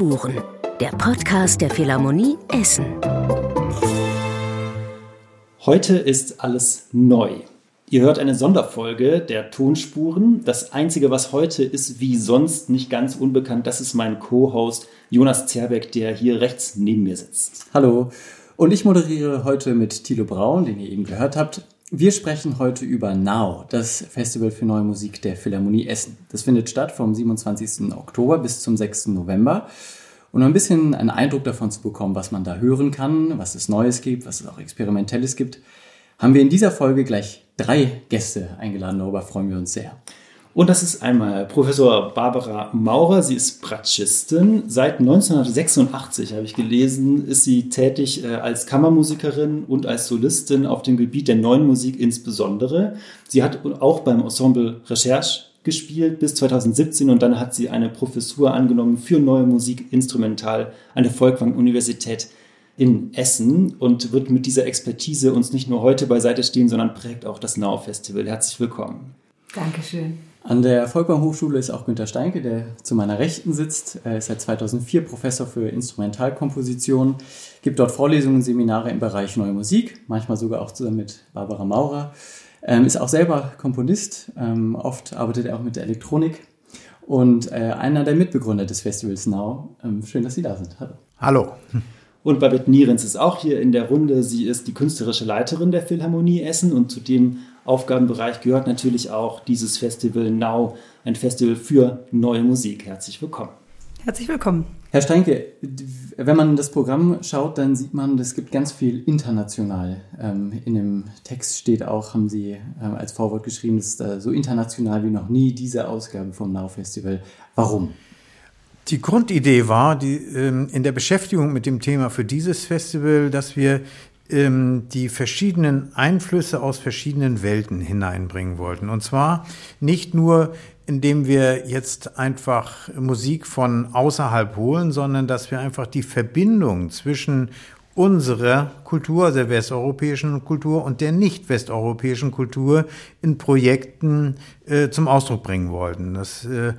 Tonspuren, der Podcast der Philharmonie Essen. Heute ist alles neu. Ihr hört eine Sonderfolge der Tonspuren. Das Einzige, was heute ist, wie sonst nicht ganz unbekannt, das ist mein Co-Host Jonas Zerbeck, der hier rechts neben mir sitzt. Hallo. Und ich moderiere heute mit Thilo Braun, den ihr eben gehört habt. Wir sprechen heute über Now, das Festival für neue Musik der Philharmonie Essen. Das findet statt vom 27. Oktober bis zum 6. November. Und um ein bisschen einen Eindruck davon zu bekommen, was man da hören kann, was es Neues gibt, was es auch Experimentelles gibt, haben wir in dieser Folge gleich drei Gäste eingeladen. Darüber freuen wir uns sehr. Und das ist einmal Professor Barbara Maurer. Sie ist Bratschistin. Seit 1986, habe ich gelesen, ist sie tätig äh, als Kammermusikerin und als Solistin auf dem Gebiet der neuen Musik insbesondere. Sie hat auch beim Ensemble Recherche gespielt bis 2017 und dann hat sie eine Professur angenommen für neue Musik instrumental an der Volkwang-Universität in Essen und wird mit dieser Expertise uns nicht nur heute beiseite stehen, sondern prägt auch das Now Festival. Herzlich willkommen. Dankeschön. An der Volkwang Hochschule ist auch Günter Steinke, der zu meiner Rechten sitzt. Er ist seit 2004 Professor für Instrumentalkomposition, gibt dort Vorlesungen und Seminare im Bereich Neue Musik, manchmal sogar auch zusammen mit Barbara Maurer. Ähm, ist auch selber Komponist, ähm, oft arbeitet er auch mit der Elektronik und äh, einer der Mitbegründer des Festivals Now. Ähm, schön, dass Sie da sind. Hallo. Hallo. Und Babette Nierens ist auch hier in der Runde. Sie ist die künstlerische Leiterin der Philharmonie Essen und zu dem Aufgabenbereich gehört natürlich auch dieses Festival Now, ein Festival für neue Musik. Herzlich willkommen. Herzlich willkommen. Herr Steinke, wenn man das Programm schaut, dann sieht man, es gibt ganz viel international. Ähm, in dem Text steht auch, haben Sie ähm, als Vorwort geschrieben, es ist so international wie noch nie diese Ausgabe vom Now Festival. Warum? Die Grundidee war, die, ähm, in der Beschäftigung mit dem Thema für dieses Festival, dass wir die verschiedenen Einflüsse aus verschiedenen Welten hineinbringen wollten. Und zwar nicht nur, indem wir jetzt einfach Musik von außerhalb holen, sondern dass wir einfach die Verbindung zwischen unserer Kultur, der westeuropäischen Kultur und der nicht westeuropäischen Kultur in Projekten äh, zum Ausdruck bringen wollten. Das äh,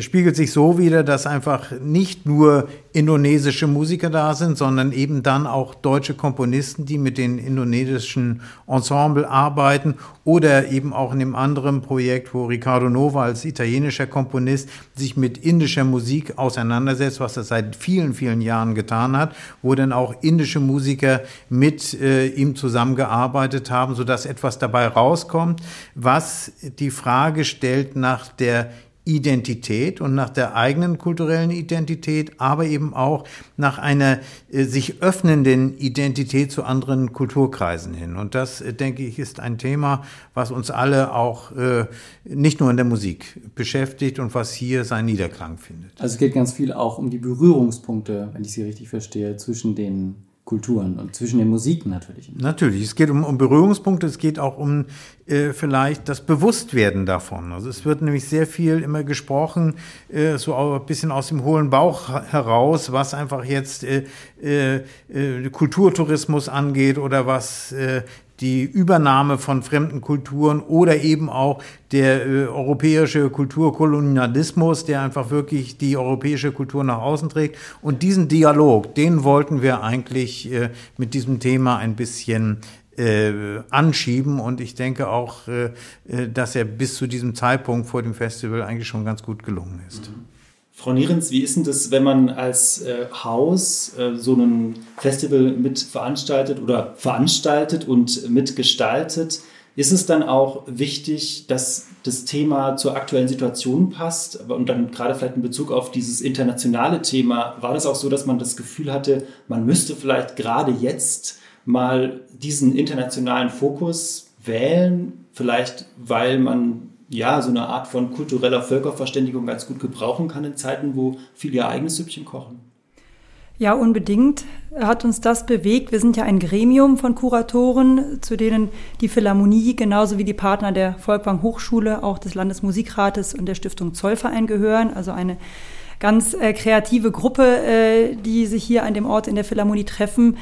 spiegelt sich so wider, dass einfach nicht nur indonesische Musiker da sind, sondern eben dann auch deutsche Komponisten, die mit den indonesischen Ensemble arbeiten oder eben auch in dem anderen Projekt, wo Riccardo Nova als italienischer Komponist sich mit indischer Musik auseinandersetzt, was er seit vielen, vielen Jahren getan hat, wo dann auch indische Musiker mit äh, ihm zusammengearbeitet haben, sodass etwas dabei rauskommt, was die Frage stellt nach der Identität und nach der eigenen kulturellen Identität, aber eben auch nach einer äh, sich öffnenden Identität zu anderen Kulturkreisen hin. Und das, äh, denke ich, ist ein Thema, was uns alle auch äh, nicht nur in der Musik beschäftigt und was hier seinen Niederklang findet. Also es geht ganz viel auch um die Berührungspunkte, wenn ich Sie richtig verstehe, zwischen den Kulturen und zwischen den Musiken natürlich. Natürlich, es geht um, um Berührungspunkte, es geht auch um äh, vielleicht das Bewusstwerden davon. Also es wird nämlich sehr viel immer gesprochen, äh, so ein bisschen aus dem hohlen Bauch heraus, was einfach jetzt äh, äh, äh Kulturtourismus angeht oder was äh, die Übernahme von fremden Kulturen oder eben auch der äh, europäische Kulturkolonialismus, der einfach wirklich die europäische Kultur nach außen trägt. Und diesen Dialog, den wollten wir eigentlich äh, mit diesem Thema ein bisschen äh, anschieben. Und ich denke auch, äh, äh dass er bis zu diesem Zeitpunkt vor dem Festival eigentlich schon ganz gut gelungen ist. Mhm. Frau Nierens, wie ist denn das, wenn man als äh, Haus äh, so ein Festival mit veranstaltet oder veranstaltet und mitgestaltet? Ist es dann auch wichtig, dass das Thema zur aktuellen Situation passt? Und dann gerade vielleicht in Bezug auf dieses internationale Thema, war das auch so, dass man das Gefühl hatte, man müsste vielleicht gerade jetzt mal diesen internationalen Fokus wählen? Vielleicht, weil man ja, so eine Art von kultureller Völkerverständigung ganz gut gebrauchen kann in Zeiten, wo viele ihr eigenes Süppchen kochen. Ja, unbedingt hat uns das bewegt. Wir sind ja ein Gremium von Kuratoren, zu denen die Philharmonie genauso wie die Partner der Volkwang Hochschule, auch des Landesmusikrates und der Stiftung Zollverein gehören. Also eine ganz äh, kreative Gruppe, äh, die sich hier an dem Ort in der Philharmonie treffen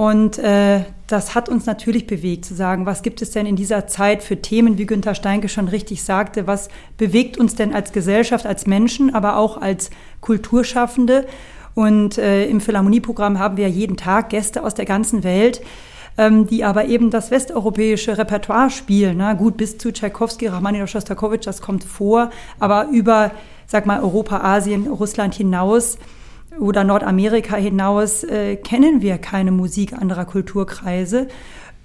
Und äh, das hat uns natürlich bewegt, zu sagen, was gibt es denn in dieser Zeit für Themen, wie Günter Steinke schon richtig sagte, was bewegt uns denn als Gesellschaft, als Menschen, aber auch als Kulturschaffende. Und äh, im Philharmonieprogramm haben wir jeden Tag Gäste aus der ganzen Welt, ähm, die aber eben das westeuropäische Repertoire spielen. Na gut, bis zu Tchaikovsky, Rachmaninow, Shostakovich, das kommt vor, aber über, sag mal, Europa, Asien, Russland hinaus oder Nordamerika hinaus äh, kennen wir keine Musik anderer Kulturkreise.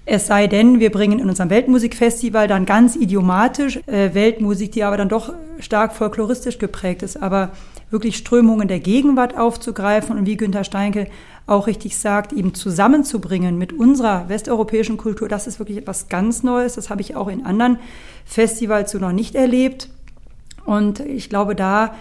Es sei denn, wir bringen in unserem Weltmusikfestival dann ganz idiomatisch äh, Weltmusik, die aber dann doch stark folkloristisch geprägt ist, aber wirklich Strömungen der Gegenwart aufzugreifen und wie Günter Steinke auch richtig sagt, eben zusammenzubringen mit unserer westeuropäischen Kultur, das ist wirklich etwas ganz Neues. Das habe ich auch in anderen Festivals so noch nicht erlebt. Und ich glaube, da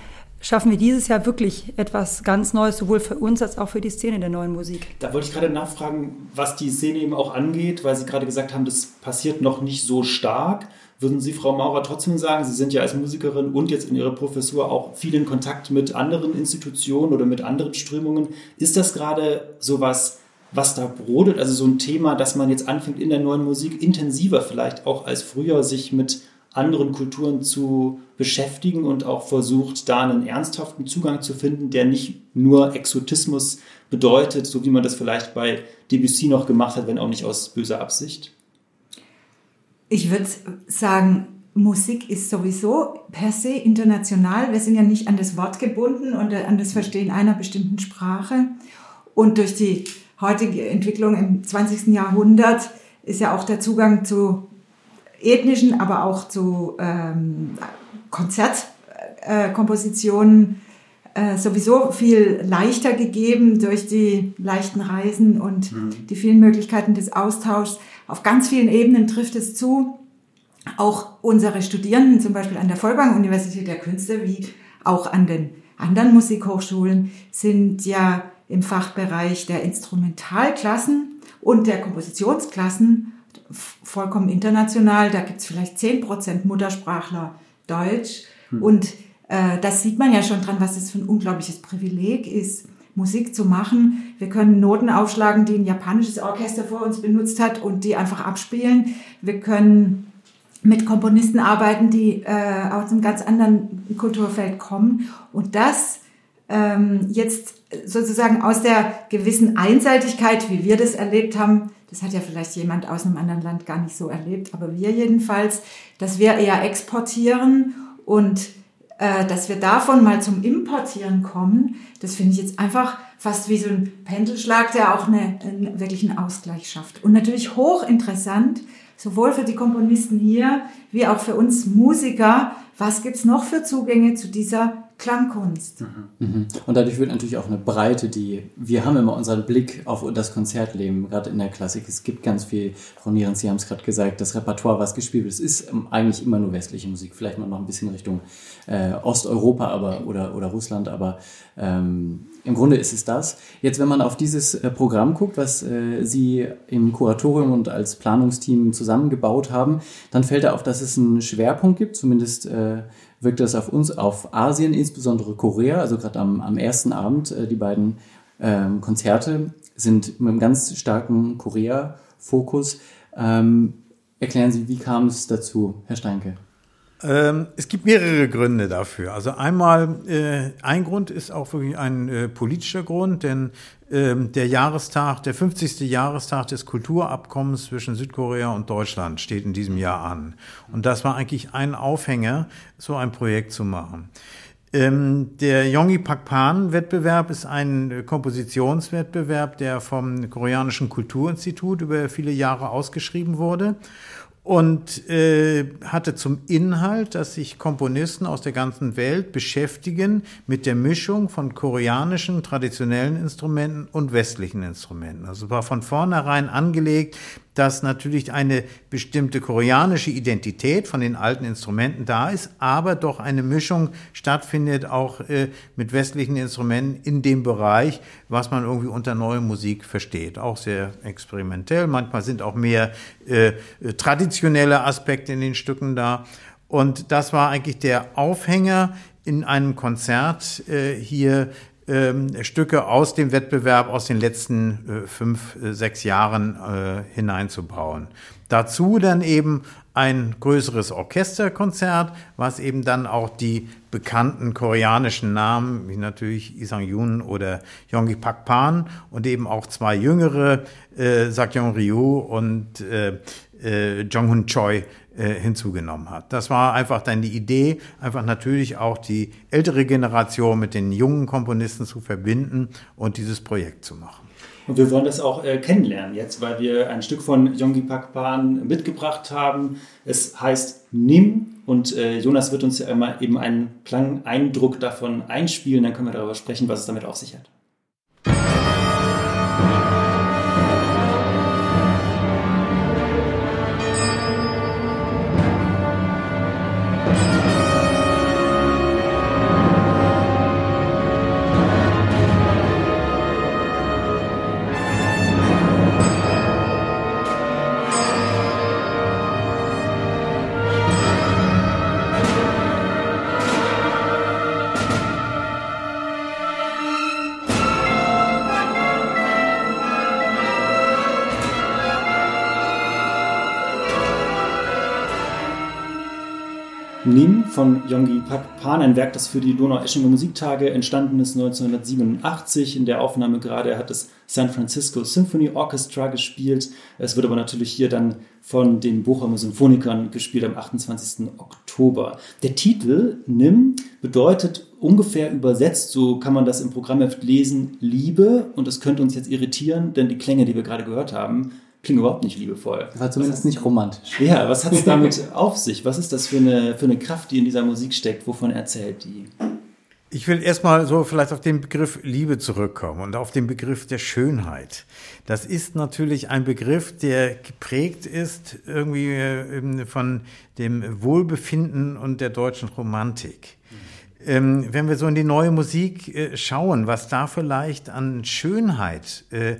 schaffen wir dieses Jahr wirklich etwas ganz Neues, sowohl für uns als auch für die Szene der neuen Musik. Da wollte ich gerade nachfragen, was die Szene eben auch angeht, weil Sie gerade gesagt haben, das passiert noch nicht so stark. Würden Sie, Frau Maurer, trotzdem sagen, Sie sind ja als Musikerin und jetzt in Ihrer Professur auch viel in Kontakt mit anderen Institutionen oder mit anderen Strömungen. Ist das gerade sowas, was da brodelt? Also so ein Thema, dass man jetzt anfängt in der neuen Musik intensiver vielleicht auch als früher sich mit anderen Kulturen zu beschäftigen und auch versucht, da einen ernsthaften Zugang zu finden, der nicht nur Exotismus bedeutet, so wie man das vielleicht bei Debussy noch gemacht hat, wenn auch nicht aus böser Absicht? Ich würde sagen, Musik ist sowieso per se international. Wir sind ja nicht an das Wort gebunden und an das Verstehen einer bestimmten Sprache. Und durch die heutige Entwicklung im 20. Jahrhundert ist ja auch der Zugang zu ethnischen, aber auch zu ähm, Konzertkompositionen äh, sowieso viel leichter gegeben durch die leichten Reisen und mhm. die vielen Möglichkeiten des Austauschs. Auf ganz vielen Ebenen trifft es zu. Auch unsere Studierenden, zum Beispiel an der Vollbang-Universität der Künste, wie auch an den anderen Musikhochschulen, sind ja im Fachbereich der Instrumentalklassen und der Kompositionsklassen vollkommen international. Da gibt es vielleicht zehn Prozent Muttersprachler Deutsch. Hm. Und äh, das sieht man ja schon dran, was das für ein unglaubliches Privileg ist, Musik zu machen. Wir können Noten aufschlagen, die ein japanisches Orchester vor uns benutzt hat und die einfach abspielen. Wir können mit Komponisten arbeiten, die äh, aus einem ganz anderen Kulturfeld kommen. Und das ähm, jetzt sozusagen aus der gewissen Einseitigkeit, wie wir das erlebt haben, das hat ja vielleicht jemand aus einem anderen Land gar nicht so erlebt, aber wir jedenfalls, dass wir eher exportieren und äh, dass wir davon mal zum Importieren kommen, das finde ich jetzt einfach fast wie so ein Pendelschlag, der auch eine, einen wirklichen Ausgleich schafft. Und natürlich hochinteressant, sowohl für die Komponisten hier wie auch für uns Musiker, was gibt's noch für Zugänge zu dieser Klangkunst. Mhm. mhm. Und dadurch wird natürlich auch eine Breite, die wir haben immer unseren Blick auf das Konzertleben, gerade in der Klassik. Es gibt ganz viel, Frau Nierens, Sie haben es gerade gesagt, das Repertoire, was gespielt wird, ist eigentlich immer nur westliche Musik, vielleicht mal noch ein bisschen Richtung äh, Osteuropa aber, oder, oder Russland, aber ähm, im Grunde ist es das. Jetzt, wenn man auf dieses äh, Programm guckt, was äh, Sie im Kuratorium und als Planungsteam zusammengebaut haben, dann fällt da auf, dass es einen Schwerpunkt gibt, zumindest äh, wirkt das auf uns, auf Asien, insbesondere Korea. Also gerade am, am ersten Abend, äh, die beiden ähm, Konzerte sind mit einem ganz starken Korea-Fokus. Ähm, erklären Sie, wie kam es dazu, Herr Steinke? Ähm, es gibt mehrere Gründe dafür. Also einmal, äh, ein Grund ist auch wirklich ein äh, politischer Grund, denn ähm, der Jahrestag, der 50. Jahrestag des Kulturabkommens zwischen Südkorea und Deutschland steht in diesem Jahr an. Und das war eigentlich ein Aufhänger, so ein Projekt zu machen. Ähm, der Yongi Pakpan Wettbewerb ist ein äh, Kompositionswettbewerb, der vom Koreanischen Kulturinstitut über viele Jahre ausgeschrieben wurde und äh, hatte zum Inhalt, dass sich Komponisten aus der ganzen Welt beschäftigen mit der Mischung von koreanischen traditionellen Instrumenten und westlichen Instrumenten. Also war von vornherein angelegt, dass natürlich eine bestimmte koreanische Identität von den alten Instrumenten da ist, aber doch eine Mischung stattfindet auch äh, mit westlichen Instrumenten in dem Bereich, was man irgendwie unter neue Musik versteht. Auch sehr experimentell. Manchmal sind auch mehr äh, traditionelle Aspekte in den Stücken da. Und das war eigentlich der Aufhänger in einem Konzert äh, hier Stücke aus dem Wettbewerb aus den letzten äh, fünf, äh, sechs Jahren äh, hineinzubauen. Dazu dann eben ein größeres Orchesterkonzert, was eben dann auch die bekannten koreanischen Namen, wie natürlich Isang Yoon oder Yonggi Pak Pan und eben auch zwei jüngere, äh, Sakyong Ryu und äh, äh, Jong Hun Choi äh, hinzugenommen hat. Das war einfach dann die Idee, einfach natürlich auch die ältere Generation mit den jungen Komponisten zu verbinden und dieses Projekt zu machen. Und wir wollen das auch äh, kennenlernen jetzt, weil wir ein Stück von Yonggi Pakpan mitgebracht haben. Es heißt Nim und äh, Jonas wird uns ja immer eben einen kleinen Eindruck davon einspielen, dann können wir darüber sprechen, was es damit auf sich hat. Nim von Yonggi Pak Pan, ein Werk, das für die Donau-Eschinger Musiktage entstanden ist 1987. In der Aufnahme gerade hat das San Francisco Symphony Orchestra gespielt. Es wird aber natürlich hier dann von den Bochumer Symphonikern gespielt am 28. Oktober. Der Titel Nim bedeutet ungefähr übersetzt, so kann man das im Programmheft lesen, Liebe. Und das könnte uns jetzt irritieren, denn die Klänge, die wir gerade gehört haben, klingt überhaupt nicht liebevoll. War zumindest nicht romantisch. Ja, was hat es damit auf sich? Was ist das für eine, für eine Kraft, die in dieser Musik steckt? Wovon erzählt die? Ich will erstmal so vielleicht auf den Begriff Liebe zurückkommen und auf den Begriff der Schönheit. Das ist natürlich ein Begriff, der geprägt ist irgendwie ähm, von dem Wohlbefinden und der deutschen Romantik. Ähm, wenn wir so in die neue Musik äh, schauen, was da vielleicht an Schönheit äh,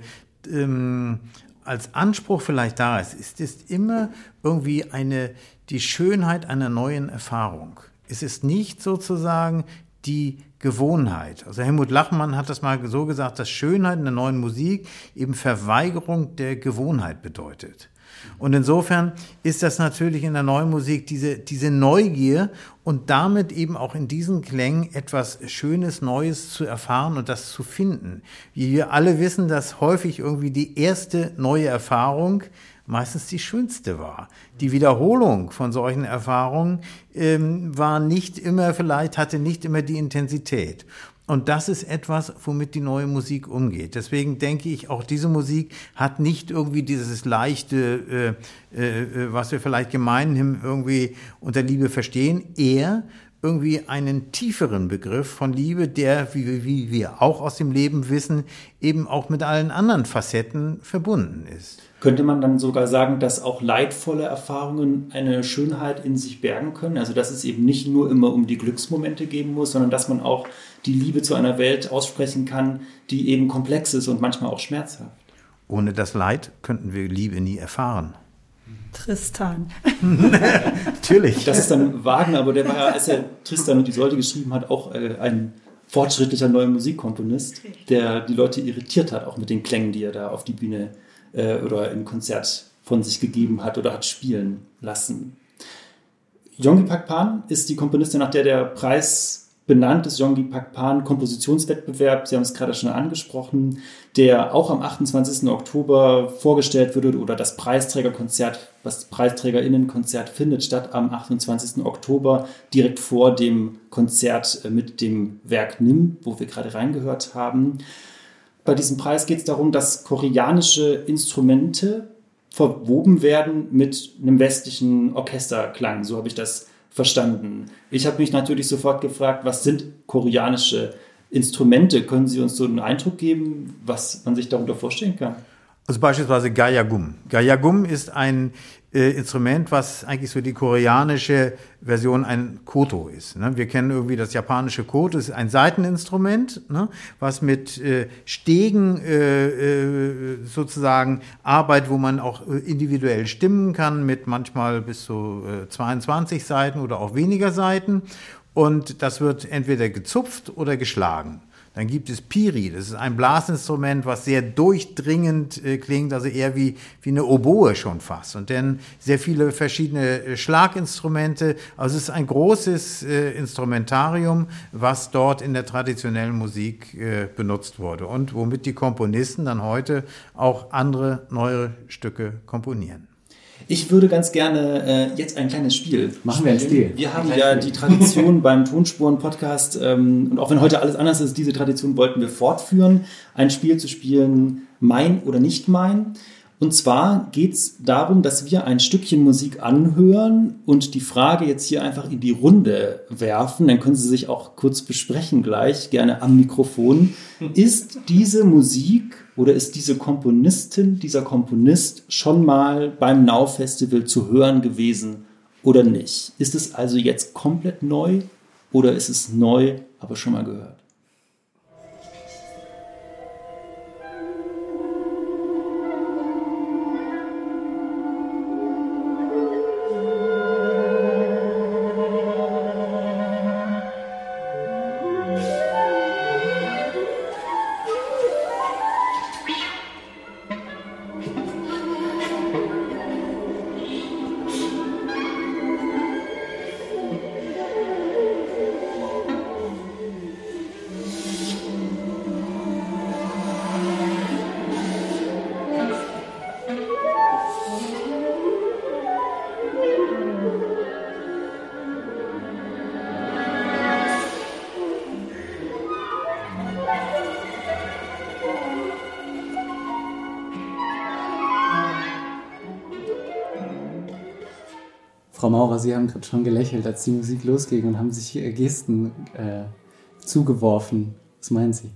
ähm, als Anspruch vielleicht da ist, ist es immer irgendwie eine, die Schönheit einer neuen Erfahrung. Es ist nicht sozusagen die Gewohnheit. Also Helmut Lachmann hat das mal so gesagt, dass Schönheit in der neuen Musik eben Verweigerung der Gewohnheit bedeutet. Und insofern ist das natürlich in der neuen Musik diese, diese Neugier und damit eben auch in diesen Klängen etwas Schönes, Neues zu erfahren und das zu finden. Wie wir alle wissen, dass häufig irgendwie die erste neue Erfahrung meistens die schönste war. Die Wiederholung von solchen Erfahrungen ähm, war nicht immer, vielleicht hatte nicht immer die Intensität. Und das ist etwas, womit die neue Musik umgeht. Deswegen denke ich, auch diese Musik hat nicht irgendwie dieses leichte, äh, äh, was wir vielleicht gemeinhin irgendwie unter Liebe verstehen, eher irgendwie einen tieferen Begriff von Liebe, der, wie, wie wir auch aus dem Leben wissen, eben auch mit allen anderen Facetten verbunden ist. Könnte man dann sogar sagen, dass auch leidvolle Erfahrungen eine Schönheit in sich bergen können? Also dass es eben nicht nur immer um die Glücksmomente geben muss, sondern dass man auch die Liebe zu einer Welt aussprechen kann, die eben komplex ist und manchmal auch schmerzhaft. Ohne das Leid könnten wir Liebe nie erfahren. Tristan. Natürlich. Das ist dann Wagner, aber der war ja, als er Tristan und die Säule geschrieben hat, auch äh, ein fortschrittlicher neuer Musikkomponist, der die Leute irritiert hat, auch mit den Klängen, die er da auf die Bühne äh, oder im Konzert von sich gegeben hat oder hat spielen lassen. Yonggi Pakpan ist die Komponistin, nach der der Preis benannt ist Yonggi Pakpan Kompositionswettbewerb, Sie haben es gerade schon angesprochen, der auch am 28. Oktober vorgestellt wird oder das Preisträgerkonzert, das Preisträgerinnenkonzert findet statt am 28. Oktober, direkt vor dem Konzert mit dem Werk Nim, wo wir gerade reingehört haben. Bei diesem Preis geht es darum, dass koreanische Instrumente verwoben werden mit einem westlichen Orchesterklang. So habe ich das verstanden. Ich habe mich natürlich sofort gefragt, was sind koreanische Instrumente? Können Sie uns so einen Eindruck geben, was man sich darunter vorstellen kann? Also beispielsweise Gayagum. Gayagum ist ein äh, Instrument, was eigentlich so die koreanische Version ein Koto ist. Ne? Wir kennen irgendwie das japanische Koto, ist ein Seiteninstrument, ne? was mit äh, Stegen äh, äh, sozusagen arbeitet, wo man auch äh, individuell stimmen kann, mit manchmal bis zu 22 Seiten oder auch weniger Seiten. Und das wird entweder gezupft oder geschlagen. Dann gibt es Piri, das ist ein Blasinstrument, was sehr durchdringend äh, klingt, also eher wie, wie eine Oboe schon fast. Und dann sehr viele verschiedene äh, Schlaginstrumente. Also es ist ein großes äh, Instrumentarium, was dort in der traditionellen Musik äh, benutzt wurde und womit die Komponisten dann heute auch andere neue Stücke komponieren. Ich würde ganz gerne äh, jetzt ein kleines Spiel. Machen wir ein Spiel. Wir haben ja die Tradition beim Tonspuren-Podcast ähm, und auch wenn heute alles anders ist, diese Tradition wollten wir fortführen, ein Spiel zu spielen, mein oder nicht mein. Und zwar geht es darum, dass wir ein Stückchen Musik anhören und die Frage jetzt hier einfach in die Runde werfen. Dann können Sie sich auch kurz besprechen gleich, gerne am Mikrofon. Ist diese Musik oder ist diese Komponistin, dieser Komponist schon mal beim Now Festival zu hören gewesen oder nicht? Ist es also jetzt komplett neu oder ist es neu, aber schon mal gehört? Frau Maurer, Sie haben gerade schon gelächelt, als die Musik losging und haben sich äh, Gesten äh, zugeworfen. Was meinen Sie?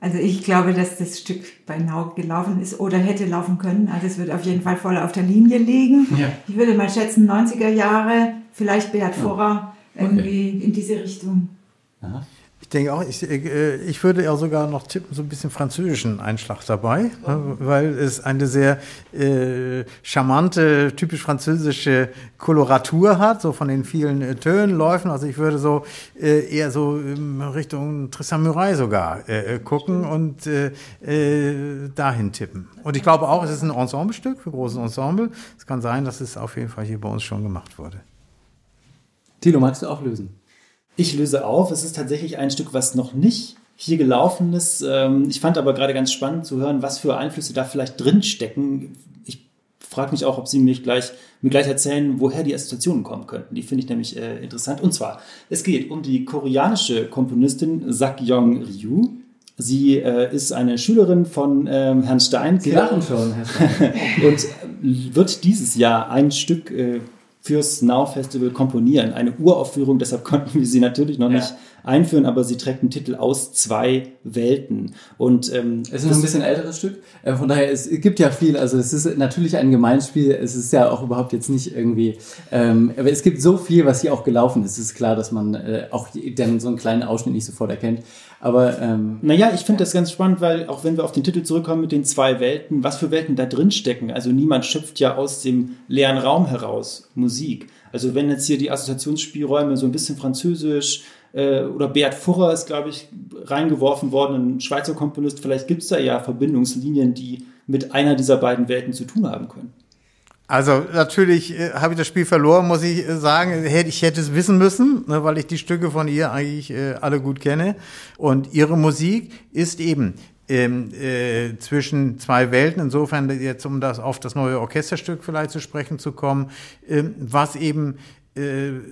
Also ich glaube, dass das Stück bei Nau gelaufen ist oder hätte laufen können. Also es wird auf jeden Fall voll auf der Linie liegen. Ja. Ich würde mal schätzen 90er Jahre, vielleicht Beat Vorer, irgendwie in diese Richtung. Aha. Ich denke auch, ich, äh, ich würde auch sogar noch tippen, so ein bisschen französischen Einschlag dabei, ne, weil es eine sehr äh, charmante, typisch französische Koloratur hat, so von den vielen äh, Tönenläufen. Also ich würde so äh, eher so in Richtung Tristan Murray sogar äh, äh, gucken und äh, äh, dahin tippen. Und ich glaube auch, es ist ein Ensemblestück für großes Ensemble. Es kann sein, dass es auf jeden Fall hier bei uns schon gemacht wurde. Tilo, magst du auch lösen? Ich löse auf. Es ist tatsächlich ein Stück, was noch nicht hier gelaufen ist. Ähm, Ich fand aber gerade ganz spannend zu hören, was für Einflüsse da vielleicht drin stecken. Ich frage mich auch, ob Sie mich gleich, mir gleich erzählen, woher die Assoziationen kommen könnten. Die finde ich nämlich äh, interessant. Und zwar, es geht um die koreanische Komponistin Sak-Yong Ryu. Sie äh, ist eine Schülerin von ähm, Herrn Stein. Sie lachen schon, Herr Stein. und wird dieses Jahr ein Stück äh, fürs Now Festival komponieren. Eine Uraufführung, deshalb konnten wir sie natürlich noch Ja. nicht einführen, aber sie trägt einen Titel aus zwei Welten. Und ähm, Es ist ein bisschen älteres Stück. Äh, Von daher, es gibt ja viel. Also es ist natürlich ein Gemeinspiel. Es ist ja auch überhaupt jetzt nicht irgendwie. Ähm, aber es gibt so viel, was hier auch gelaufen ist. Es ist klar, dass man äh, auch dann so einen kleinen Ausschnitt nicht sofort erkennt. Aber ähm, Naja, ich finde das ganz spannend, weil auch wenn wir auf den Titel zurückkommen mit den zwei Welten, was für Welten da drin stecken. Also niemand schöpft ja aus dem leeren Raum heraus Musik. Also wenn jetzt hier die Assoziationsspielräume so ein bisschen französisch äh, oder Beat Furrer ist, glaube ich, reingeworfen worden, ein Schweizer Komponist, vielleicht gibt es da ja Verbindungslinien, die mit einer dieser beiden Welten zu tun haben können. Also natürlich äh, habe ich das Spiel verloren, muss ich äh, sagen. Ich hätte es wissen müssen, ne, weil ich die Stücke von ihr eigentlich äh, alle gut kenne. Und ihre Musik ist eben ähm, äh, zwischen zwei Welten. Insofern jetzt, um das auf das neue Orchesterstück vielleicht zu sprechen zu kommen, ähm, was eben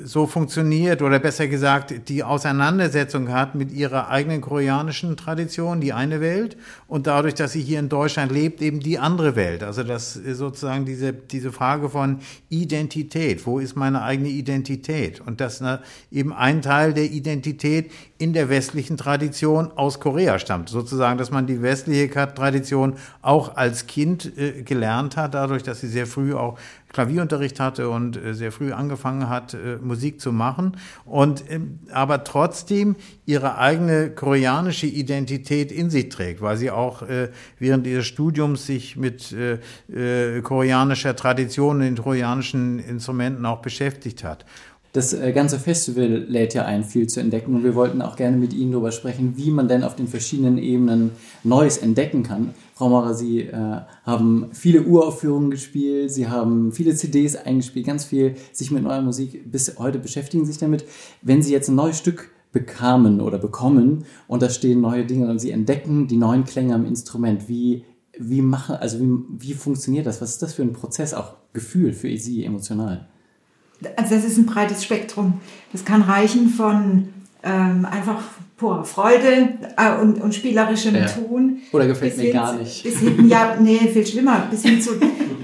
so funktioniert oder besser gesagt die Auseinandersetzung hat mit ihrer eigenen koreanischen Tradition, die eine Welt und dadurch, dass sie hier in Deutschland lebt, eben die andere Welt. Also das sozusagen diese, diese Frage von Identität. Wo ist meine eigene Identität? Und das na, eben ein Teil der Identität in der westlichen Tradition aus Korea stammt. Sozusagen, dass man die westliche Tradition auch als Kind äh, gelernt hat, dadurch, dass sie sehr früh auch Klavierunterricht hatte und äh, sehr früh angefangen hat, äh, Musik zu machen und ähm, aber trotzdem ihre eigene koreanische Identität in sich trägt, weil sie auch äh, während ihres Studiums sich mit koreanischer Tradition, den koreanischen Instrumenten auch beschäftigt hat. Das äh, ganze Festival lädt ja ein, viel zu entdecken und wir wollten auch gerne mit Ihnen darüber sprechen, wie man denn auf den verschiedenen Ebenen Neues entdecken kann. Frau Maurer, Sie äh, haben viele Uraufführungen gespielt, Sie haben viele CDs eingespielt, ganz viel sich mit neuer Musik bis heute beschäftigen sich damit. Wenn Sie jetzt ein neues Stück bekamen oder bekommen und da stehen neue Dinge und Sie entdecken die neuen Klänge am Instrument, wie wie machen, also wie, wie funktioniert das? Was ist das für ein Prozess, auch Gefühl für Sie emotional? Also das ist ein breites Spektrum. Das kann reichen von ähm, einfach purer Freude äh, und, und spielerischem ja. Tun. Oder gefällt mir gar nicht. Bis hin, ja, nee, viel schlimmer. Bis hin zu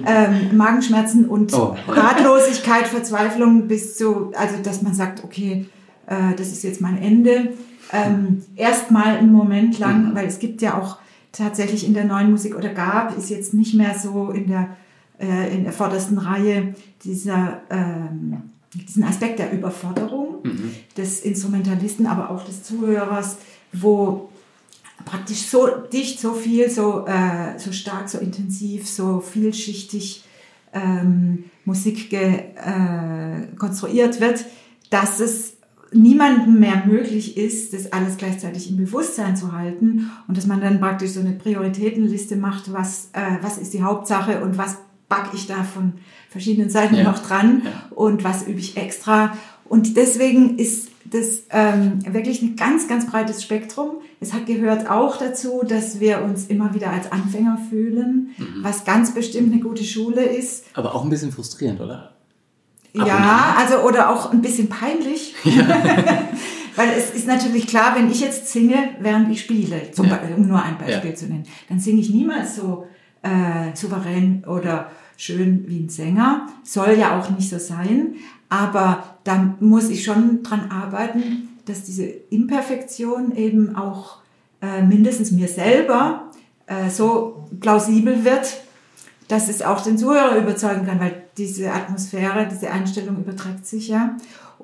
ähm, Magenschmerzen und oh. Ratlosigkeit, Verzweiflung bis zu, also dass man sagt, okay, äh, das ist jetzt mein Ende. Ähm, Erstmal einen Moment lang, mhm. weil es gibt ja auch tatsächlich in der neuen Musik oder gab, ist jetzt nicht mehr so in der äh, in der vordersten Reihe dieser, ähm, diesen Aspekt der Überforderung mhm. des Instrumentalisten, aber auch des Zuhörers, wo praktisch so dicht, so viel, so, äh, so stark, so intensiv, so vielschichtig ähm, Musik ge, äh, konstruiert wird, dass es niemandem mehr möglich ist, das alles gleichzeitig im Bewusstsein zu halten und dass man dann praktisch so eine Prioritätenliste macht, was, äh, was ist die Hauptsache und was backe ich da von verschiedenen Seiten ja. noch dran und was übe ich extra. Und deswegen ist das ähm, wirklich ein ganz, ganz breites Spektrum. Es hat gehört auch dazu, dass wir uns immer wieder als Anfänger fühlen, mhm. was ganz bestimmt eine gute Schule ist. Aber auch ein bisschen frustrierend, oder? Ab ja, also oder auch ein bisschen peinlich. Ja. Weil es ist natürlich klar, wenn ich jetzt singe, während ich spiele, zum ja. Beispiel, um nur ein Beispiel ja. zu nennen, dann singe ich niemals so äh, souverän oder schön wie ein Sänger. Soll ja auch nicht so sein. Aber da muss ich schon dran arbeiten, dass diese Imperfektion eben auch äh, mindestens mir selber äh, so plausibel wird, dass es auch den Zuhörer überzeugen kann, weil diese Atmosphäre, diese Einstellung überträgt sich ja.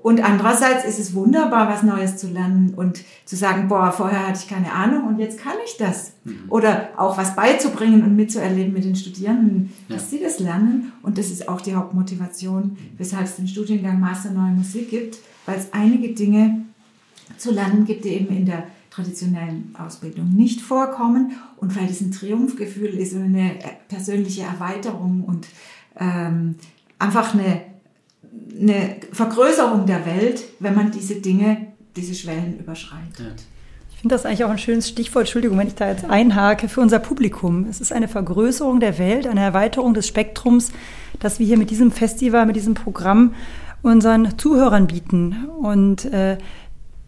Und andererseits ist es wunderbar, was Neues zu lernen und zu sagen, boah, vorher hatte ich keine Ahnung und jetzt kann ich das. Mhm. Oder auch was beizubringen und mitzuerleben mit den Studierenden, ja. dass sie das lernen. Und das ist auch die Hauptmotivation, weshalb es den Studiengang Master Neue Musik gibt, weil es einige Dinge zu lernen gibt, die eben in der traditionellen Ausbildung nicht vorkommen und weil das ein Triumphgefühl ist und eine persönliche Erweiterung und ähm, einfach eine eine Vergrößerung der Welt, wenn man diese Dinge, diese Schwellen überschreitet. Ja. Ich finde das eigentlich auch ein schönes Stichwort, Entschuldigung, wenn ich da jetzt einhake, für unser Publikum. Es ist eine Vergrößerung der Welt, eine Erweiterung des Spektrums, das wir hier mit diesem Festival, mit diesem Programm unseren Zuhörern bieten. Und äh,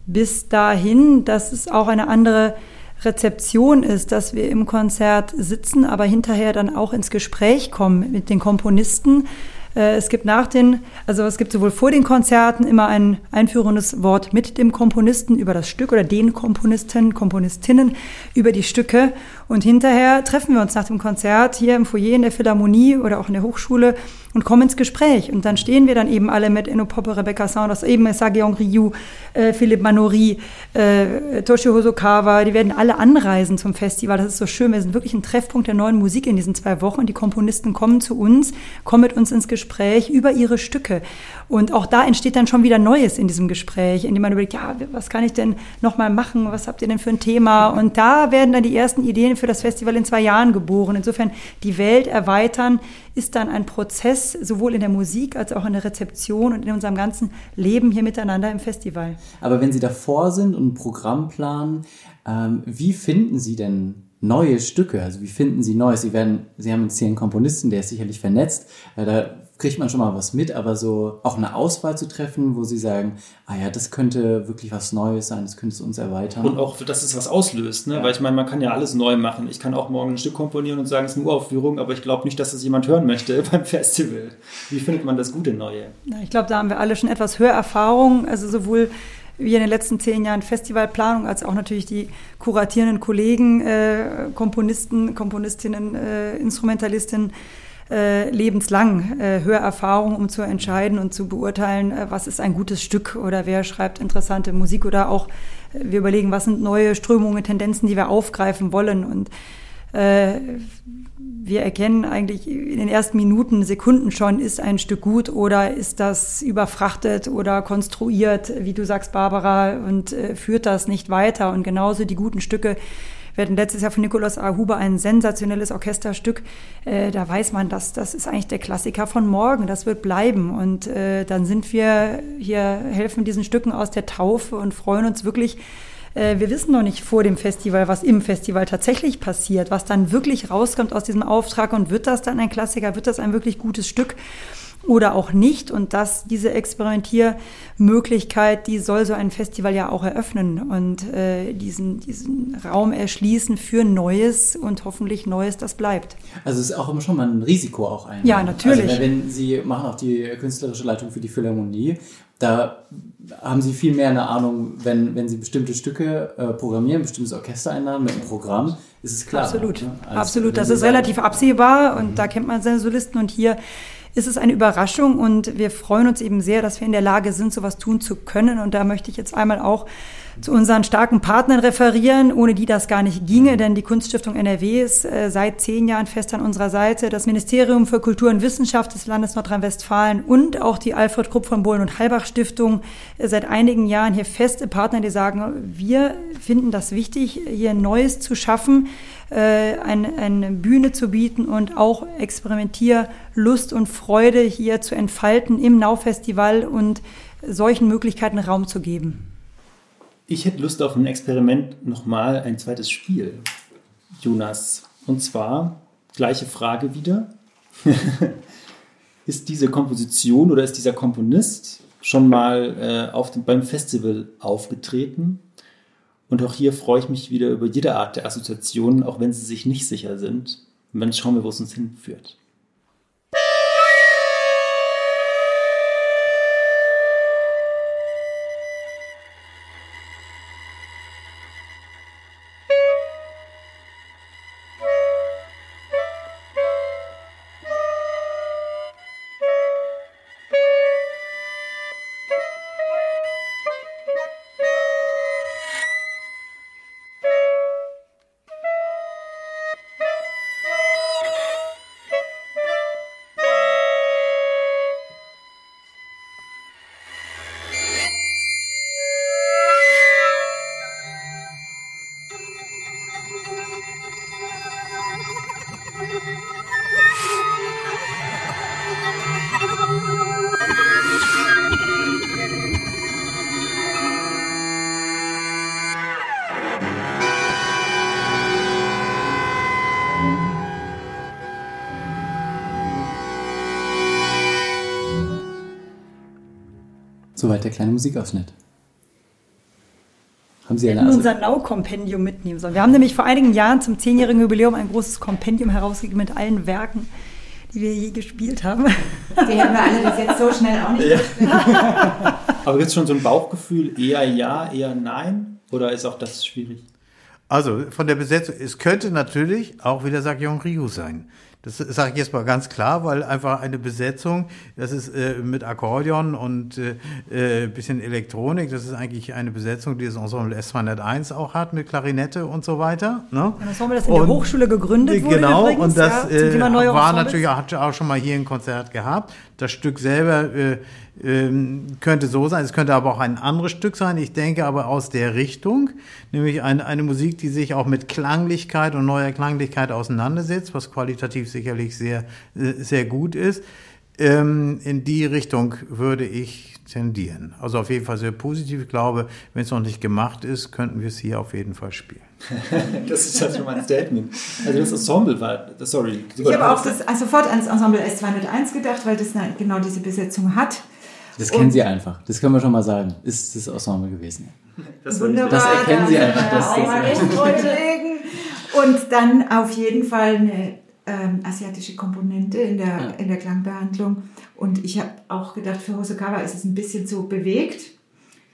bis dahin, dass es auch eine andere Rezeption ist, dass wir im Konzert sitzen, aber hinterher dann auch ins Gespräch kommen mit den Komponisten, es gibt nach den, also es gibt sowohl vor den Konzerten immer ein einführendes Wort mit dem Komponisten über das Stück oder den Komponisten, Komponistinnen über die Stücke. Und hinterher treffen wir uns nach dem Konzert hier im Foyer in der Philharmonie oder auch in der Hochschule und kommen ins Gespräch. Und dann stehen wir dann eben alle mit Enno Poppe, Rebecca Saunders, eben Sageong Ryu, äh, Philipp Manori, äh, Toshio Hosokawa, die werden alle anreisen zum Festival. Das ist so schön. Wir sind wirklich ein Treffpunkt der neuen Musik in diesen zwei Wochen. Die Komponisten kommen zu uns, kommen mit uns ins Gespräch über ihre Stücke. Und auch da entsteht dann schon wieder Neues in diesem Gespräch, indem man überlegt, ja, was kann ich denn nochmal machen? Was habt ihr denn für ein Thema? Und da werden dann die ersten Ideen für das Festival in zwei Jahren geboren. Insofern die Welt erweitern ist dann ein Prozess, sowohl in der Musik als auch in der Rezeption und in unserem ganzen Leben hier miteinander im Festival. Aber wenn Sie davor sind und ein Programm planen, ähm, wie finden Sie denn neue Stücke? Also wie finden Sie Neues? Sie werden, Sie haben jetzt hier einen Komponisten, der ist sicherlich vernetzt. Äh, da kriegt man schon mal was mit, aber so auch eine Auswahl zu treffen, wo Sie sagen, ah ja, das könnte wirklich was Neues sein, das könnte es uns erweitern. Und auch, dass es was auslöst, ne? Ja. weil ich meine, man kann ja alles neu machen. Ich kann auch morgen ein Stück komponieren und sagen, es ist eine Uraufführung, aber ich glaube nicht, dass das jemand hören möchte beim Festival. Wie findet man das gute Neue? Ich glaube, da haben wir alle schon etwas Hörerfahrung, also sowohl wie in den letzten zehn Jahren Festivalplanung, als auch natürlich die kuratierenden Kollegen, äh, Komponisten, Komponistinnen, äh, Instrumentalistinnen, äh, lebenslang äh, Hörerfahrung, um zu entscheiden und zu beurteilen, äh, was ist ein gutes Stück oder wer schreibt interessante Musik oder auch äh, wir überlegen, was sind neue Strömungen, Tendenzen, die wir aufgreifen wollen und Äh, wir erkennen eigentlich in den ersten Minuten, Sekunden schon, ist ein Stück gut oder ist das überfrachtet oder konstruiert, wie du sagst, Barbara, und äh, führt das nicht weiter. Und genauso die guten Stücke wir hatten letztes Jahr von Nikolaus A. Huber ein sensationelles Orchesterstück. Äh, da weiß man, dass das ist eigentlich der Klassiker von morgen. Das wird bleiben. Und äh, dann sind wir hier, helfen diesen Stücken aus der Taufe und freuen uns wirklich, äh, wir wissen noch nicht vor dem Festival, was im Festival tatsächlich passiert, was dann wirklich rauskommt aus diesem Auftrag und wird das dann ein Klassiker, wird das ein wirklich gutes Stück oder auch nicht. Und dass diese Experimentiermöglichkeit, die soll so ein Festival ja auch eröffnen und äh, diesen, diesen Raum erschließen für Neues und hoffentlich Neues, das bleibt. Also es ist auch immer schon mal ein Risiko auch ein. Ja, natürlich. Also wenn Sie machen auch die künstlerische Leitung für die Philharmonie, da haben Sie viel mehr eine Ahnung, wenn, wenn Sie bestimmte Stücke äh, programmieren, bestimmtes Orchester einladen mit einem Programm, ist es klar. Absolut, ne? absolut. Das ist relativ absehbar und mhm. da kennt man seine Solisten und hier ist es eine Überraschung und wir freuen uns eben sehr, dass wir in der Lage sind, sowas tun zu können. Und da möchte ich jetzt einmal auch zu unseren starken Partnern referieren, ohne die das gar nicht ginge, denn die Kunststiftung NRW ist äh, seit zehn Jahren fest an unserer Seite. Das Ministerium für Kultur und Wissenschaft des Landes Nordrhein-Westfalen und auch die Alfred Krupp von Bohlen und Halbach Stiftung äh, seit einigen Jahren hier feste Partner, die sagen, wir finden das wichtig, hier Neues zu schaffen, äh, eine, eine Bühne zu bieten und auch Experimentierlust und Freude hier zu entfalten im Nau-Festival und solchen Möglichkeiten Raum zu geben. Ich hätte Lust auf ein Experiment, nochmal ein zweites Spiel, Jonas. Und zwar, gleiche Frage wieder. ist diese Komposition oder ist dieser Komponist schon mal äh, auf dem, beim Festival aufgetreten? Und auch hier freue ich mich wieder über jede Art der Assoziation, auch wenn sie sich nicht sicher sind. Und dann schauen wir, wo es uns hinführt. Soweit der kleine Musikausschnitt. Haben Sie eine unser Now-Kompendium mitnehmen sollen. Wir haben nämlich vor einigen Jahren zum zehnjährigen Jubiläum ein großes Kompendium herausgegeben mit allen Werken, die wir je gespielt haben. Die hätten wir alle bis jetzt so schnell auch nicht ja. Aber gibt es schon so ein Bauchgefühl, eher ja, eher nein? Oder ist auch das schwierig? Also von der Besetzung, es könnte natürlich auch wieder Sakyong Ryu sein. Das sage ich jetzt mal ganz klar, weil einfach eine Besetzung, das ist äh, mit Akkordeon und äh, äh, bisschen Elektronik, das ist eigentlich eine Besetzung, die das Ensemble S201 auch hat, mit Klarinette und so weiter. Ne? Ja, das Ensemble, das in und, der Hochschule gegründet wurde Genau, übrigens, und das ja, äh, war natürlich, hat auch schon mal hier ein Konzert gehabt. Das Stück selber äh, ähm, könnte so sein, es könnte aber auch ein anderes Stück sein. Ich denke aber aus der Richtung, nämlich eine, eine Musik, die sich auch mit Klanglichkeit und neuer Klanglichkeit auseinandersetzt, was qualitativ sicherlich sehr, äh, sehr gut ist. Ähm, in die Richtung würde ich tendieren. Also auf jeden Fall sehr positiv. Ich glaube, wenn es noch nicht gemacht ist, könnten wir es hier auf jeden Fall spielen. das ist ja schon mal ein Statement. Also das Ensemble war, sorry. Ich habe auch das, also sofort ans Ensemble S201 gedacht, weil das genau diese Besetzung hat. Das kennen Und Sie einfach. Das können wir schon mal sagen. Ist das Ensemble gewesen. Das Wunderbar. Das erkennen Sie einfach. Das, das Und dann auf jeden Fall eine ähm, asiatische Komponente in der, ja. in der Klangbehandlung. Und ich habe auch gedacht, für Hosokawa ist es ein bisschen zu bewegt.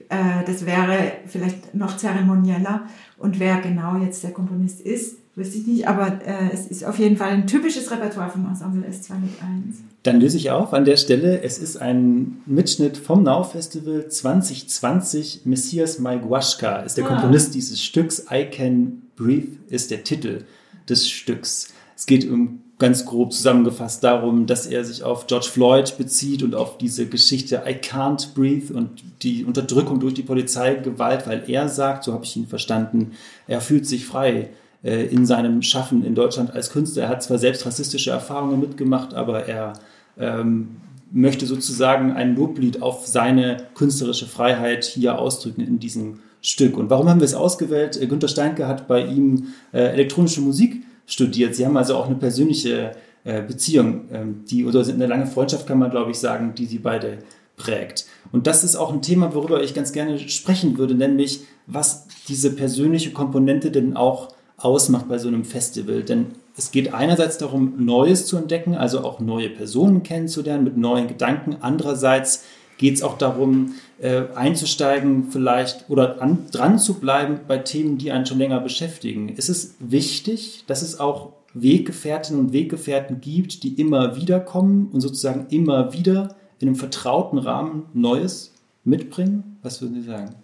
Äh, das wäre vielleicht noch zeremonieller. Und wer genau jetzt der Komponist ist, wüsste ich nicht. Aber äh, es ist auf jeden Fall ein typisches Repertoire vom Ensemble S201. Dann löse ich auf an der Stelle. Es ist ein Mitschnitt vom Now Festival 2020. Messias Maiguashka ist der ah. Komponist dieses Stücks. I Can Breathe ist der Titel. des Stücks. Es geht um ganz grob zusammengefasst darum, dass er sich auf George Floyd bezieht und auf diese Geschichte I can't breathe und die Unterdrückung durch die Polizeigewalt, weil er sagt, so habe ich ihn verstanden, er fühlt sich frei in seinem Schaffen in Deutschland als Künstler. Er hat zwar selbst rassistische Erfahrungen mitgemacht, aber er ähm, möchte sozusagen ein Loblied auf seine künstlerische Freiheit hier ausdrücken in diesem Stück. Und warum haben wir es ausgewählt? Äh, Günter Steinke hat bei ihm äh, elektronische Musik studiert. Sie haben also auch eine persönliche äh, Beziehung, ähm, die oder eine lange Freundschaft kann man, glaube ich, sagen, die sie beide prägt. Und das ist auch ein Thema, worüber ich ganz gerne sprechen würde, nämlich was diese persönliche Komponente denn auch ausmacht bei so einem Festival. Denn es geht einerseits darum, Neues zu entdecken, also auch neue Personen kennenzulernen mit neuen Gedanken. Andererseits geht es auch darum, äh, einzusteigen vielleicht oder an, dran zu bleiben bei Themen, die einen schon länger beschäftigen. Es ist wichtig, dass es auch Weggefährtinnen und Weggefährten gibt, die immer wieder kommen und sozusagen immer wieder in einem vertrauten Rahmen Neues mitbringen. Was würden Sie sagen?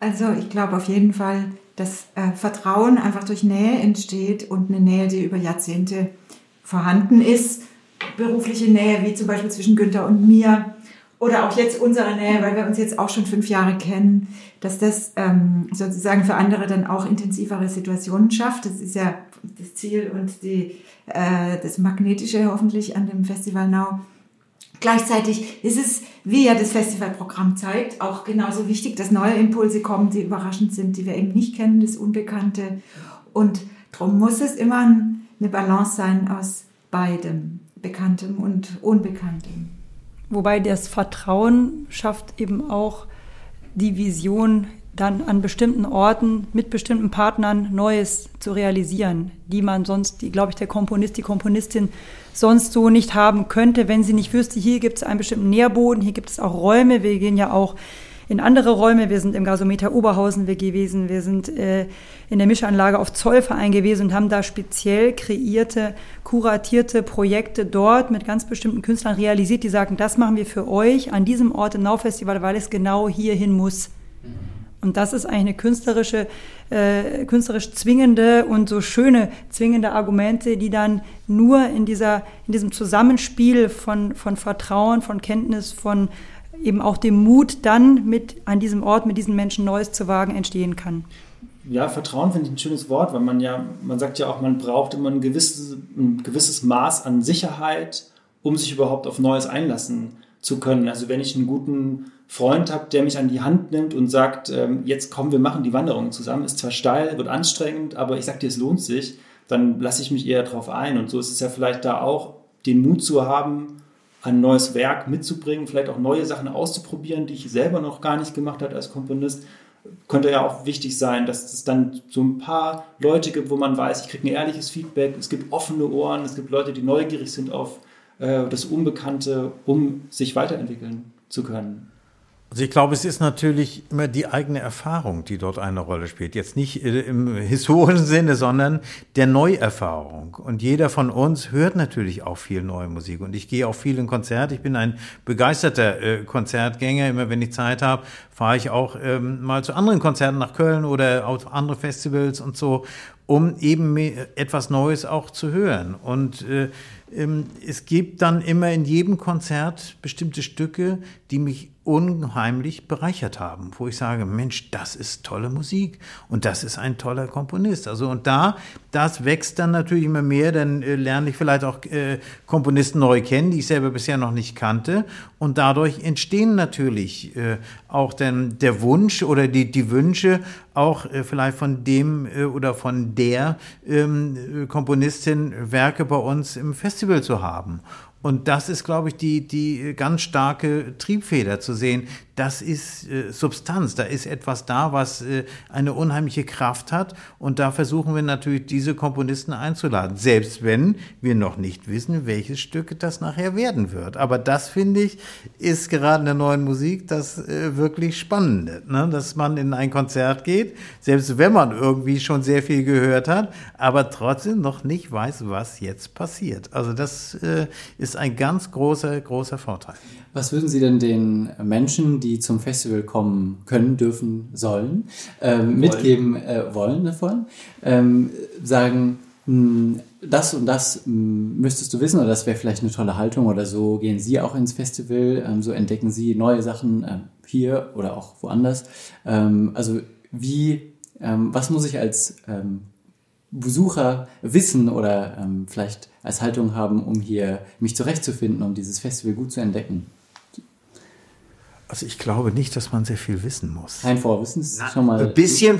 Also ich glaube auf jeden Fall, dass äh, Vertrauen einfach durch Nähe entsteht und eine Nähe, die über Jahrzehnte vorhanden ist. Berufliche Nähe, wie zum Beispiel zwischen Günther und mir, oder auch jetzt unsere Nähe, weil wir uns jetzt auch schon fünf Jahre kennen, dass das ähm, sozusagen für andere dann auch intensivere Situationen schafft. Das ist ja das Ziel und die, äh, das Magnetische hoffentlich an dem Festival Now. Gleichzeitig ist es, wie ja das Festivalprogramm zeigt, auch genauso wichtig, dass neue Impulse kommen, die überraschend sind, die wir eben nicht kennen, das Unbekannte. Und darum muss es immer eine Balance sein aus beidem, Bekanntem und Unbekanntem. Wobei das Vertrauen schafft eben auch die Vision, dann an bestimmten Orten mit bestimmten Partnern Neues zu realisieren, die man sonst, die, glaube ich, der Komponist, die Komponistin sonst so nicht haben könnte, wenn sie nicht wüsste, hier gibt es einen bestimmten Nährboden, hier gibt es auch Räume, wir gehen ja auch in andere Räume. Wir sind im Gasometer Oberhausen gewesen, wir sind äh, in der Mischanlage auf Zollverein gewesen und haben da speziell kreierte, kuratierte Projekte dort mit ganz bestimmten Künstlern realisiert, die sagen, das machen wir für euch an diesem Ort im Naufestival, weil es genau hierhin muss. Und das ist eigentlich eine künstlerische, äh, künstlerisch zwingende und so schöne zwingende Argumente, die dann nur in dieser, in diesem Zusammenspiel von, von Vertrauen, von Kenntnis, von eben auch dem Mut, dann mit an diesem Ort mit diesen Menschen Neues zu wagen, entstehen kann. Ja, Vertrauen finde ich ein schönes Wort, weil man ja, man sagt ja auch, man braucht immer ein gewisses, ein gewisses Maß an Sicherheit, um sich überhaupt auf Neues einlassen zu können. Also wenn ich einen guten Freund habe, der mich an die Hand nimmt und sagt, ähm, jetzt komm, wir machen die Wanderung zusammen, ist zwar steil, wird anstrengend, aber ich sag dir, es lohnt sich, dann lasse ich mich eher darauf ein. Und so ist es ja vielleicht da auch, den Mut zu haben, ein neues Werk mitzubringen, vielleicht auch neue Sachen auszuprobieren, die ich selber noch gar nicht gemacht habe als Komponist. Könnte ja auch wichtig sein, dass es dann so ein paar Leute gibt, wo man weiß, ich kriege ein ehrliches Feedback, es gibt offene Ohren, es gibt Leute, die neugierig sind auf das Unbekannte, um sich weiterentwickeln zu können. Also ich glaube, es ist natürlich immer die eigene Erfahrung, die dort eine Rolle spielt. Jetzt nicht äh, im historischen Sinne, sondern der Neuerfahrung. Und jeder von uns hört natürlich auch viel neue Musik. Und ich gehe auch viel in Konzerte. Ich bin ein begeisterter äh, Konzertgänger. Immer wenn ich Zeit habe, fahre ich auch ähm, mal zu anderen Konzerten nach Köln oder auf andere Festivals und so, um eben etwas Neues auch zu hören. Und äh, es gibt dann immer in jedem Konzert bestimmte Stücke, die mich unheimlich bereichert haben, wo ich sage, Mensch, das ist tolle Musik und das ist ein toller Komponist. Also und da, das wächst dann natürlich immer mehr, dann äh, lerne ich vielleicht auch äh, Komponisten neu kennen, die ich selber bisher noch nicht kannte und dadurch entstehen natürlich äh, auch dann der Wunsch oder die, die Wünsche auch äh, vielleicht von dem äh, oder von der ähm, Komponistin Werke bei uns im Festival zu haben. Und das ist, glaube ich, die, die ganz starke Triebfeder zu sehen. Das ist äh, Substanz. Da ist etwas da, was äh, eine unheimliche Kraft hat. Und da versuchen wir natürlich, diese Komponisten einzuladen. Selbst wenn wir noch nicht wissen, welches Stück das nachher werden wird. Aber das, finde ich, ist gerade in der neuen Musik das äh, wirklich Spannende. Ne? Dass man in ein Konzert geht, selbst wenn man irgendwie schon sehr viel gehört hat, aber trotzdem noch nicht weiß, was jetzt passiert. Also das äh, ist ein ganz großer, großer Vorteil. Was würden Sie denn den Menschen, die zum Festival kommen können, dürfen, sollen, ähm, mitgeben äh, wollen davon, ähm, sagen, mh, hm, das und das mh, hm, müsstest du wissen oder das wäre vielleicht eine tolle Haltung oder so gehen Sie auch ins Festival, ähm, so entdecken Sie neue Sachen äh, hier oder auch woanders. Ähm, also wie, ähm, was muss ich als ähm, Besucher wissen oder ähm, vielleicht als Haltung haben, um hier mich zurechtzufinden, um dieses Festival gut zu entdecken? Also ich glaube nicht, dass man sehr viel wissen muss. Kein Vorwissen ist schon mal. Ein bisschen,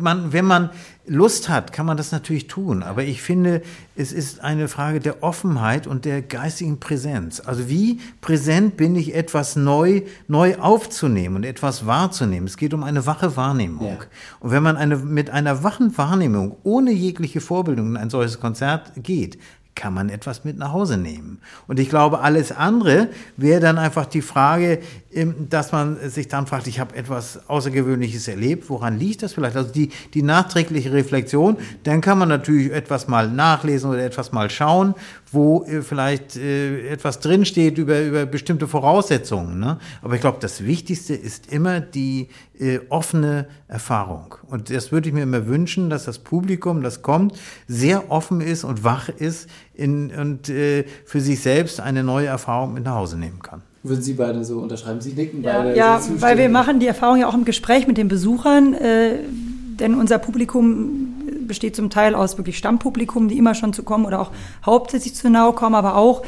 man, wenn man Lust hat, kann man das natürlich tun. Aber ich finde, es ist eine Frage der Offenheit und der geistigen Präsenz. Also wie präsent bin ich, etwas neu, neu aufzunehmen und etwas wahrzunehmen? Es geht um eine wache Wahrnehmung. Ja. Und wenn man eine, mit einer wachen Wahrnehmung ohne jegliche Vorbildung in ein solches Konzert geht, kann man etwas mit nach Hause nehmen. Und ich glaube, alles andere wäre dann einfach die Frage, dass man sich dann fragt, ich habe etwas Außergewöhnliches erlebt, woran liegt das vielleicht? Also die, die nachträgliche Reflexion, dann kann man natürlich etwas mal nachlesen oder etwas mal schauen, wo äh, vielleicht äh, etwas drinsteht über, über bestimmte Voraussetzungen. Ne? Aber ich glaube, das Wichtigste ist immer die äh, offene Erfahrung. Und das würde ich mir immer wünschen, dass das Publikum, das kommt, sehr offen ist und wach ist in, und äh, für sich selbst eine neue Erfahrung mit nach Hause nehmen kann. Würden Sie beide so unterschreiben? Sie nicken ja, beide. Ja, weil wir machen die Erfahrung ja auch im Gespräch mit den Besuchern, äh, denn unser Publikum besteht zum Teil aus wirklich Stammpublikum, die immer schon zu kommen oder auch hauptsächlich zu Nau kommen, aber auch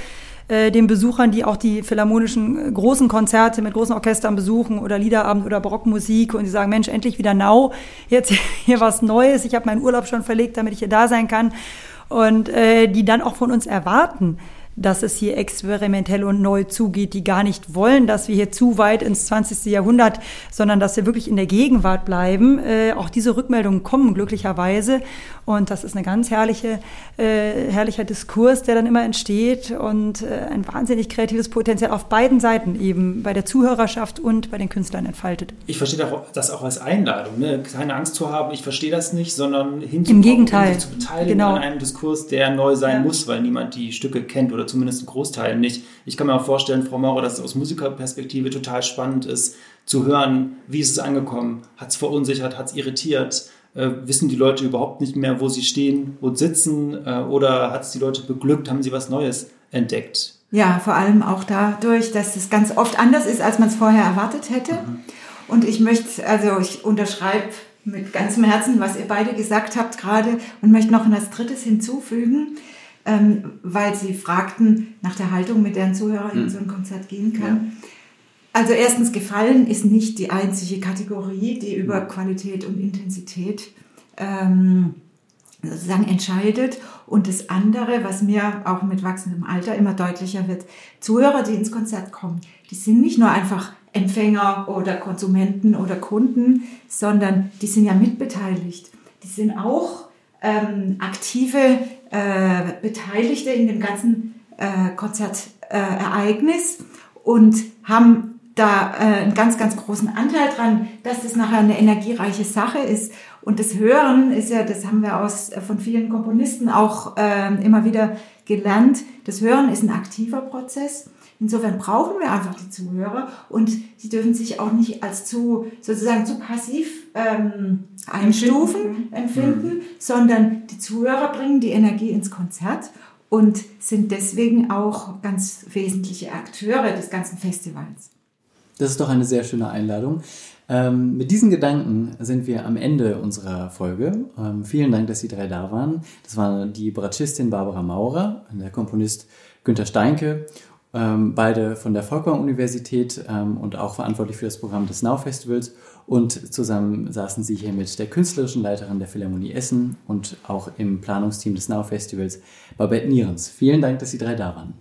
äh, den Besuchern, die auch die philharmonischen äh, großen Konzerte mit großen Orchestern besuchen oder Liederabend oder Barockmusik und die sagen, Mensch, endlich wieder Nau, jetzt hier was Neues, ich habe meinen Urlaub schon verlegt, damit ich hier da sein kann und äh, die dann auch von uns erwarten, dass es hier experimentell und neu zugeht, die gar nicht wollen, dass wir hier zu weit ins 20. Jahrhundert, sondern dass wir wirklich in der Gegenwart bleiben. Äh, auch diese Rückmeldungen kommen glücklicherweise. Und das ist ein ganz herrliche, äh, herrlicher Diskurs, der dann immer entsteht und äh, ein wahnsinnig kreatives Potenzial auf beiden Seiten eben bei der Zuhörerschaft und bei den Künstlern entfaltet. Ich verstehe das auch als Einladung, ne? keine Angst zu haben, ich verstehe das nicht, sondern hinzukommen, Im Gegenteil. zu beteiligen genau. an einem Diskurs, der neu sein ja. muss, weil niemand die Stücke kennt oder zumindest ein Großteil nicht. Ich kann mir auch vorstellen, Frau Maurer, dass es aus Musikerperspektive total spannend ist, zu hören, wie ist es angekommen, hat es verunsichert, hat es irritiert, äh, wissen die Leute überhaupt nicht mehr, wo sie stehen und sitzen äh, oder hat es die Leute beglückt, haben sie was Neues entdeckt? Ja, vor allem auch dadurch, dass es ganz oft anders ist, als man es vorher erwartet hätte. Mhm. Und ich möchte, also ich unterschreibe mit ganzem Herzen, was ihr beide gesagt habt gerade und möchte noch etwas Drittes hinzufügen, ähm, weil Sie fragten nach der Haltung, mit der ein Zuhörer in so ein Konzert gehen kann. Ja. Also erstens, Gefallen ist nicht die einzige Kategorie, die über Qualität und Intensität ähm, sozusagen entscheidet. Und das andere, was mir auch mit wachsendem Alter immer deutlicher wird, Zuhörer, die ins Konzert kommen, die sind nicht nur einfach Empfänger oder Konsumenten oder Kunden, sondern die sind ja mitbeteiligt. Die sind auch ähm, aktive äh, Beteiligte in dem ganzen äh, Konzertereignis und haben da äh, einen ganz, ganz großen Anteil dran, dass das nachher eine energiereiche Sache ist. Und das Hören ist ja, das haben wir aus, äh, von vielen Komponisten auch äh, immer wieder gelernt, das Hören ist ein aktiver Prozess. Insofern brauchen wir einfach die Zuhörer und sie dürfen sich auch nicht als zu sozusagen zu passiv ähm, einstufen, empfinden, empfinden mhm. sondern die Zuhörer bringen die Energie ins Konzert und sind deswegen auch ganz wesentliche Akteure des ganzen Festivals. Das ist doch eine sehr schöne Einladung. Ähm, mit diesen Gedanken sind wir am Ende unserer Folge. Ähm, vielen Dank, dass Sie drei da waren. Das war die Bratschistin Barbara Maurer, der Komponist Günter Steinke, ähm, beide von der Volkwang-Universität ähm, und auch verantwortlich für das Programm des Now Festivals. Und zusammen saßen Sie hier mit der künstlerischen Leiterin der Philharmonie Essen und auch im Planungsteam des Now Festivals, Babette Nierens. Vielen Dank, dass Sie drei da waren.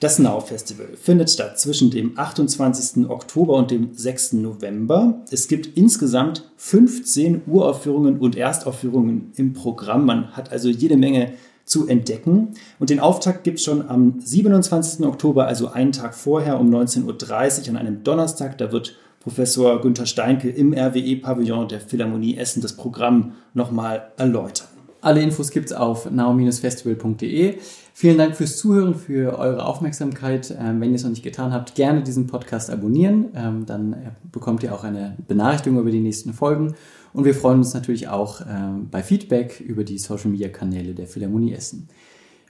Das Now Festival findet statt zwischen dem 28. Oktober und dem 6. November. Es gibt insgesamt 15 Uraufführungen und Erstaufführungen im Programm. Man hat also jede Menge zu entdecken. Und den Auftakt gibt es schon am 27. Oktober, also einen Tag vorher um 19.30 Uhr an einem Donnerstag. Da wird Professor Günther Steinke im RWE-Pavillon der Philharmonie Essen das Programm nochmal erläutern. Alle Infos gibt's auf now-festival.de. Vielen Dank fürs Zuhören, für eure Aufmerksamkeit. Ähm, wenn ihr es noch nicht getan habt, gerne diesen Podcast abonnieren. Ähm, dann äh, bekommt ihr auch eine Benachrichtigung über die nächsten Folgen. Und wir freuen uns natürlich auch ähm, bei Feedback über die Social Media Kanäle der Philharmonie Essen.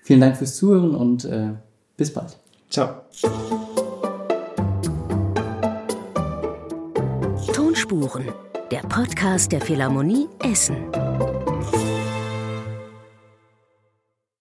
Vielen Dank fürs Zuhören und äh, bis bald. Ciao. Tonspuren, der Podcast der Philharmonie Essen.